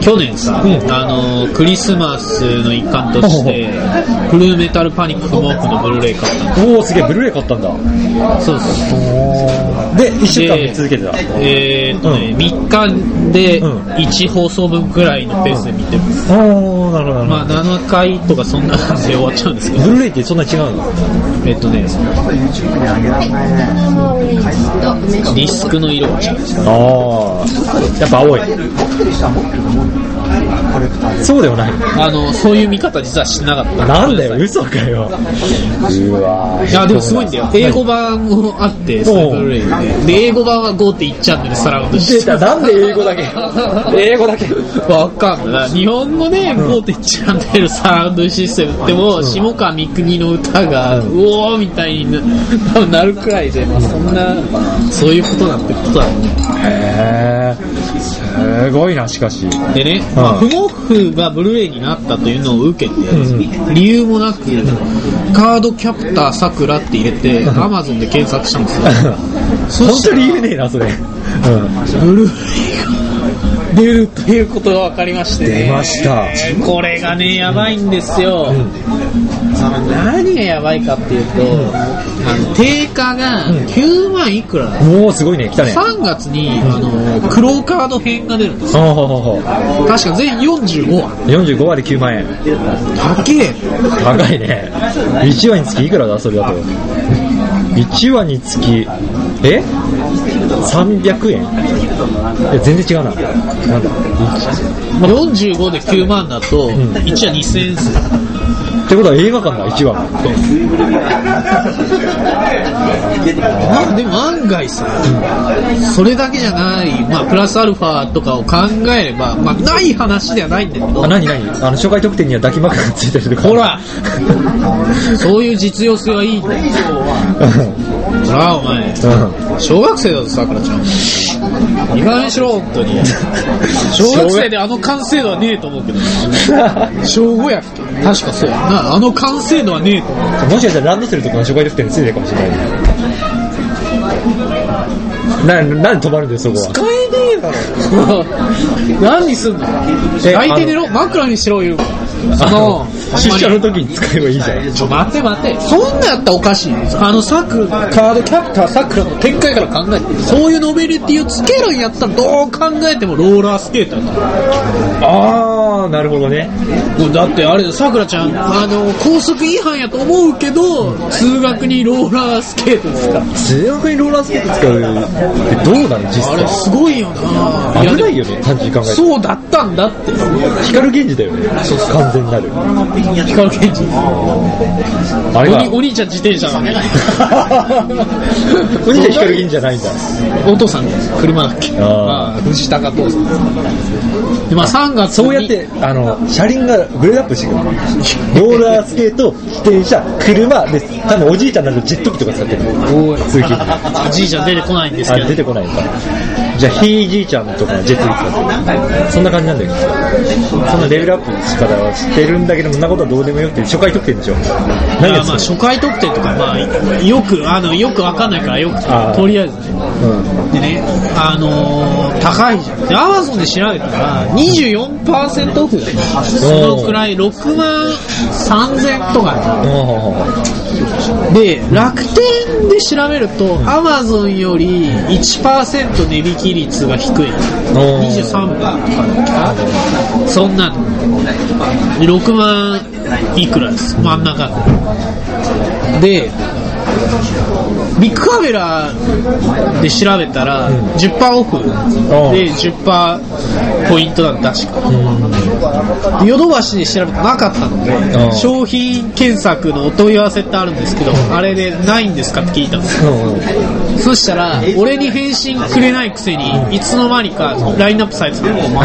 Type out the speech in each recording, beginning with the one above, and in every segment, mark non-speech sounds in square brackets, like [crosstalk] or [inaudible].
去年さ、あのクリスマスの一環として [laughs] フルメタルパニックモークのブルーレイ買ったおおすげえブルーレイ買ったんだ。そうそうで1週間見続けてたえーっとね、3日で1放送分くらいのペースで見てます、おおなるほどまあ7回とかそんな感じで終わっちゃうんですけど。ブルーレイってそんなに違うの？えっとねディスクの色が違う。ああやっぱ青いそうでもない。あのそういう見方実はしてなかった。なんだよ嘘かよ。うわいやでもすごいんだよ。英語版もあってそのブルーレイで。で英語版は5.1チャンネルサラウンド出た。なんで英語だけ？英語だけ。わかんない。日本語で5.1チャンネルサラウンドシステムっても下川三国の歌がうおーみたいにな多分なるくらいで、まあ、そんなそういうことなんてことだね。へえすごいなしかし。でね、まあ、不毛布がブルーレイになったというのを受けて、理由もなく、カードキャプターさくらって入れて、アマゾンで検索したんですよ。そ [laughs] 本したら当に言えねえなそれ。うん。ブルーレイが。出るということが分かりまして、ね、出ました。これがね、やばいんですよ。何がやばいかっていうと、あの定価が9万いくら、もうすごいね。来たね。3月に、あの、クローカード編が出るんですよ。ほうほうほうほう。確か全45話。45割9万円。高え。高いね。1話につきいくらだ？それだと。1話につきえ？300円。いや全然違うな。なんだ。45で9万だと、1話2000円ですよ。ってことは映画館だ1話がまあでも案外さ、それだけじゃない、まあプラスアルファとかを考えれば、まあない話ではないんだけどあ、何何？あの初回特典には抱き枕がついてるとか。ほら。[laughs] そういう実用性はいいんだよ。[laughs] ほら、お前、小学生だぞ、さくらちゃん。いい加減にしろ、本当に。[laughs] 小学生であの完成度はねえと思うけど。小5やっけ？確かそうやな。あの完成度はねえと思う。もしかしたらランドセルとかの初回特典についてるかもしれないななんで止まるんだよそこは使えねえだろ。[laughs] 何にすんの？え相手寝ろ？枕にしろ言うそあのの、出社の時に使えばいいじゃん。ちょ、待て待て。そんなやったらおかしい。あの、サクカードキャプターサクラの展開から考えて、そういうノベルティをつけるんやったらどう考えてもローラースケーターだ。ああなるほどね。もうだってあれ、さくらちゃん、あの、高速違反やと思うけど、通学にローラースケートですか。通学にローラースケート使うってどうなの実あれ、際すごいよな。危ないよね単純に考えてそうだったんだって。光源氏だよね完全なる。光源氏。あれがおにお兄ちゃん自転車だね。[laughs] お兄ちゃん光源氏じゃないんだ。お父さん、車だっけ？ああ、藤高父さん。で、まあ3月に。そうやってあの車輪がグレードアップしてくるローラースケート自転車車です。多分おじいちゃんになるとジェット機とか使ってるおおじいちゃん出てこないんですあけど。出てこないんだじゃあひいじいちゃんとかジェット機使ってるそんな感じなんだけどそんなレベルアップの仕方はしてるんだけどそんなことはどうでもよくて初回特典でしょ？何あまあ初回特典とか、まあ、よく、あの、よくわかんないからよくとりあえずね。のでね、あのー高いじゃん。で、アマゾンで調べたら、24%オフ。そのくらい、6万3000とかうんで、楽天で調べると、アマゾンより1%値引き率が低い。23%とかだそんなの。で6万いくらです、真ん中で。で、ビッグカメラで調べたら、10%オフ。で10%ポイントだった確か。ヨドバシで調べたらなかったので、うん。商品検索のお問い合わせってあるんですけど、あれでないんですかって聞いたんです。よ。そしたら、俺に返信くれないくせに、いつの間にかラインナップされてたの。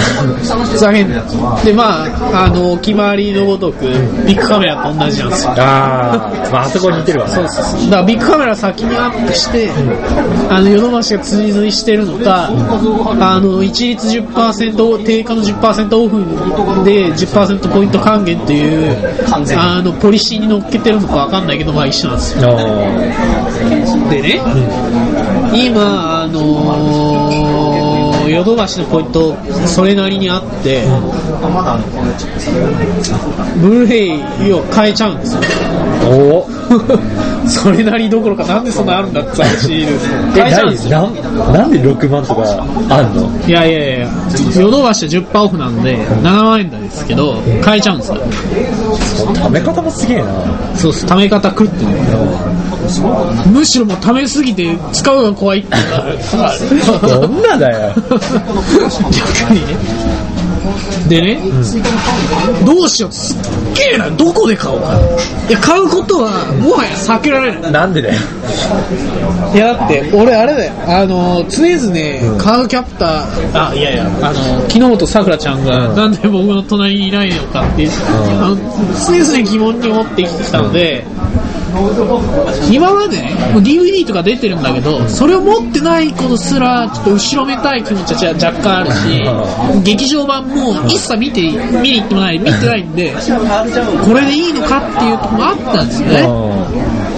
ふざけん。なよで、まあ、あの、お決まりのごとく、ビッグカメラと同じなんですよ。あー、まああそこに似てるわそうそうそう。だからビッグカメラ先にアップして、あの、ヨドバシが追随してるのか、あの、一律10%、定価の10%オフで10%ポイント還元っていう、あの、ポリシーに乗っけてるのかわかんないけど、まあ一緒なんですよ。でね、今、あのーのヨドバシのポイントそれなりにあって、ブルーレイを変えちゃうんですよ。おお [laughs] それなりどころかなんでそんなあるんだって話ですえ変えなんなんで6万とかあんの？いやいやいやヨドバシは10%オフなんで7万円台ですけど変えちゃうんですよ食べ方もすげえな。そうっす貯め方狂ってるむしろもう貯めすぎて使うのが怖いっていうか。[laughs] 女だよ。[laughs] 逆にねでね、どうしようすっげえなどこで買おうかいや買うことはもはや避けられない。なんでだよ。いやだって俺あれだよ。あの常々ね、カードキャプターあいやいや。あの木本さくらちゃんが、うん。なんで僕の隣にいないのかって、あの常々疑問に思って生きてきたので、今までねもう DVD とか出てるんだけどそれを持ってないことすらちょっと後ろめたい気持ちは若干あるし劇場版も一切見て見に行ってもない見てないんでこれでいいのかっていうところもあったんですよね。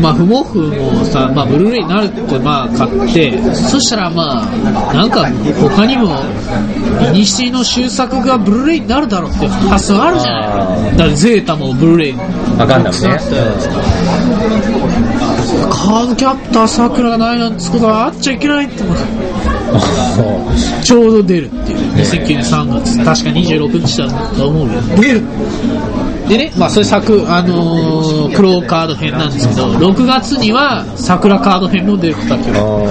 まあ、不毛布もさ、まあ、ブルーレイになるって、まあ、買って、そしたら、まあ、なんか、他にも、イニシの終作がブルーレイになるだろうっていう発想あるじゃない。だから、ゼータもブルーレイにわかんないもんねなったじゃないですか。カードキャプターさくらがないなんてことはあっちゃいけないって思う [laughs] ちょうど出るっていう。2009年3月。確か26日だと思うよ。出るでね、まあそれ作、あのー、クローカード編なんですけど、6月には桜カード編も出ることだけど、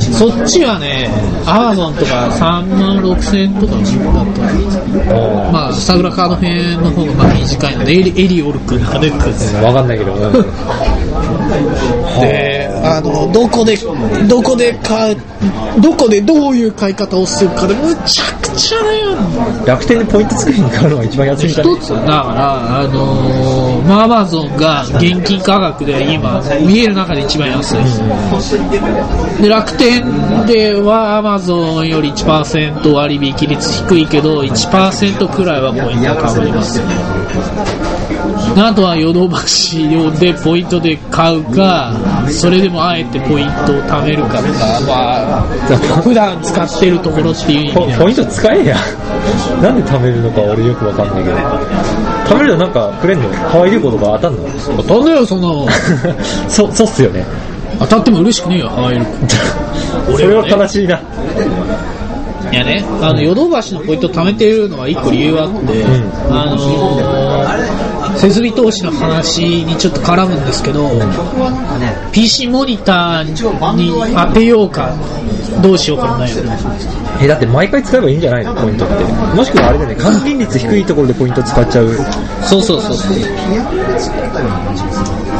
そっちはね、アマゾンとか3万6千円とかだったまあ桜カード編の方がまあ短いので、エリエリオル君が出てくるんですよ。わかんないけど、あの、どこで、どこで買う、どこでどういう買い方をするかでむちゃくちゃ悩ん楽天でポイント作りに買うのが一番安いんだね一つだから、あのアマゾンが現金価格で今、見える中で一番安い。で、楽天ではアマゾンより1%割引率低いけど、1%くらいはポイントかぶりますね。あとはヨドバシでポイントで買うか、それでもあえてポイントを貯めるかとか、まあ、普段使ってるところっていう意味では。ポポイント使えや。[laughs] なんで貯めるのか俺よくわかんないけど。貯めるとなんかくれんのハワイ旅行とか当たんの？当たんだよ、そんなの。[laughs] そそうっすよね。当たっても嬉しくねえよ、ハワイ旅行。[laughs] それは正しいな。いやね、あの、ヨドバシのポイント貯めてるのは一個理由があって、ん。あのー、設備投資の話にちょっと絡むんですけど、PC モニターに当てようか、どうしようか悩む。えだって毎回使えばいいんじゃないの？ポイントって。もしくはあれだよね。還元率低いところでポイント使っちゃう。そうそうそうそう。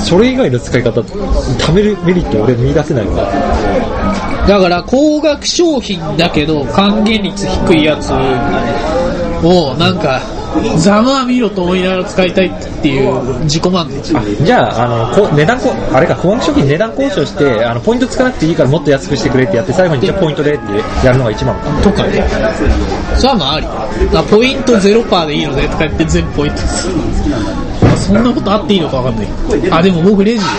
それ以外の使い方貯めるメリット俺見出せないわだから、高額商品だけど、還元率低いやつを、なんか、ざまあ見ろと思いながら使いたいっていう自己満足。じゃあ、あの、こ値段こ、あれか、高額商品値段交渉して、あの、ポイントつかなくていいからもっと安くしてくれってやって、最後にじゃあポイントでってやるのが一番か。とかね。それはまああり。だからポイント0%でいいのでとか言って全部ポイント。[laughs] そんなことあっていいのかわかんない。あ、でも僕レジで、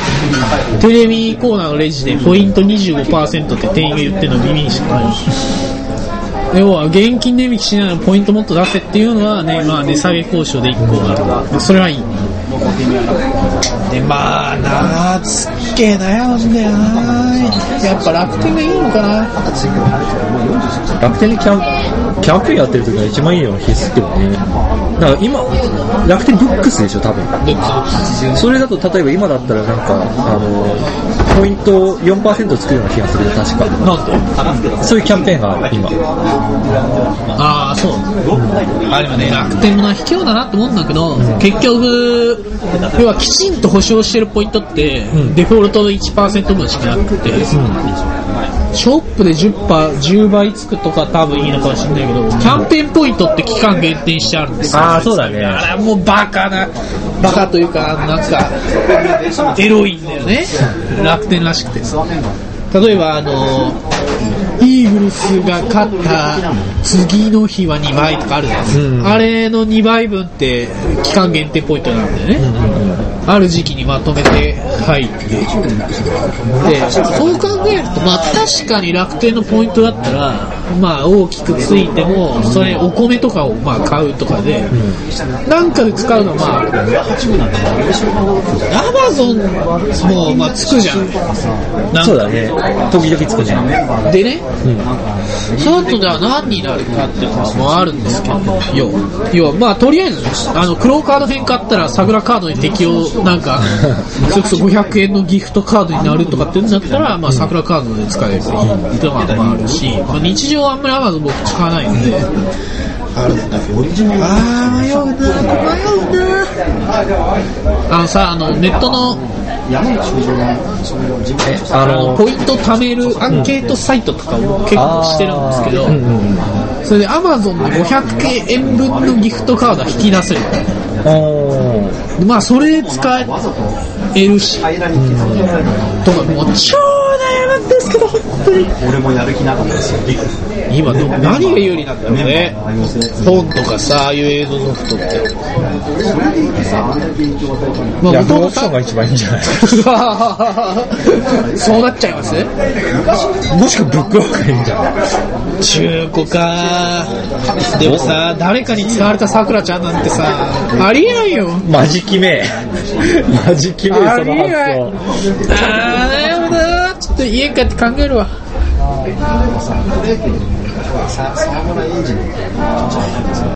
テレビコーナーのレジでポイント25%って店員が言ってるの耳にしかない。要は現金値引きしながらポイントもっと出せっていうのはね、まあ値下げ交渉で1個ある。まあそれはいい。で、まあなあ、すっげえ悩むんだよなやっぱ楽天がいいのかな楽天でキャンキャンペーンやってる時が一番いいのは必須けどね。だから今、楽天ブックスでしょ、多分。それだと、例えば今だったらなんか、あの、ポイント4%つくような気がするよ、確か。なんでそういうキャンペーンがある、今。ああ、そう。あ、でもね、楽天もな、卑怯だなって思うんだけど、結局、要はきちんと保証してるポイントって、んデフォルトの1%分しかなくて、ショップで10%、10倍つくとか多分いいのかもしれないけど、キャンペーンポイントって期間限定してあるんですよ。あーそうだねあれはもうバカな、バカというか、なんか、エロいんだよね。楽天らしくて。例えば、あの、イーグルスが勝った次の日は2倍とかあるじゃないですか。うんあれの2倍分って期間限定ポイントなんだよね。ある時期にまとめて入って、で、そう考えると、まあ確かに楽天のポイントだったら、まあ大きくついても、それお米とかをまあ買うとかで、なんかで使うのはまあ、アマゾンもまあつくじゃん。なんかそうだね。時々つくじゃん。でね、その後では何になるかっていうのもあるんですけど、要は、要はまあとりあえず、あの、クローカード編買ったら、桜カードに適用、なんか、[laughs] それこそ500円のギフトカードになるとかっていうんだったら、まあ桜カードで使えるっていうのがまああるし、まあ、日常はあんまりアマゾン僕使わないので、あるんだ。けど、あー、迷うな、迷うな。あのさ、あの、ネットの、ああの、ポイント貯めるアンケートサイトとかを結構してるんですけど。それで Amazon で500円分のギフトカードは引き出せる。まあ、それで使えるし、とか、もう超俺もやる気なかったですよ。今ど、何が有利なんだろうね。本とか？さ、ああいう映像ソフトって。まあ、ヤフーオ元々プションが一番いいんじゃないそうなっちゃいますもしくはブックオフがいいんじゃない中古かでもさ、誰かに使われたさくらちゃんなんてさ、ありえないよ。マジ決め。マジ決め、その発想。あー、だよなちょっと家帰って考えるわ。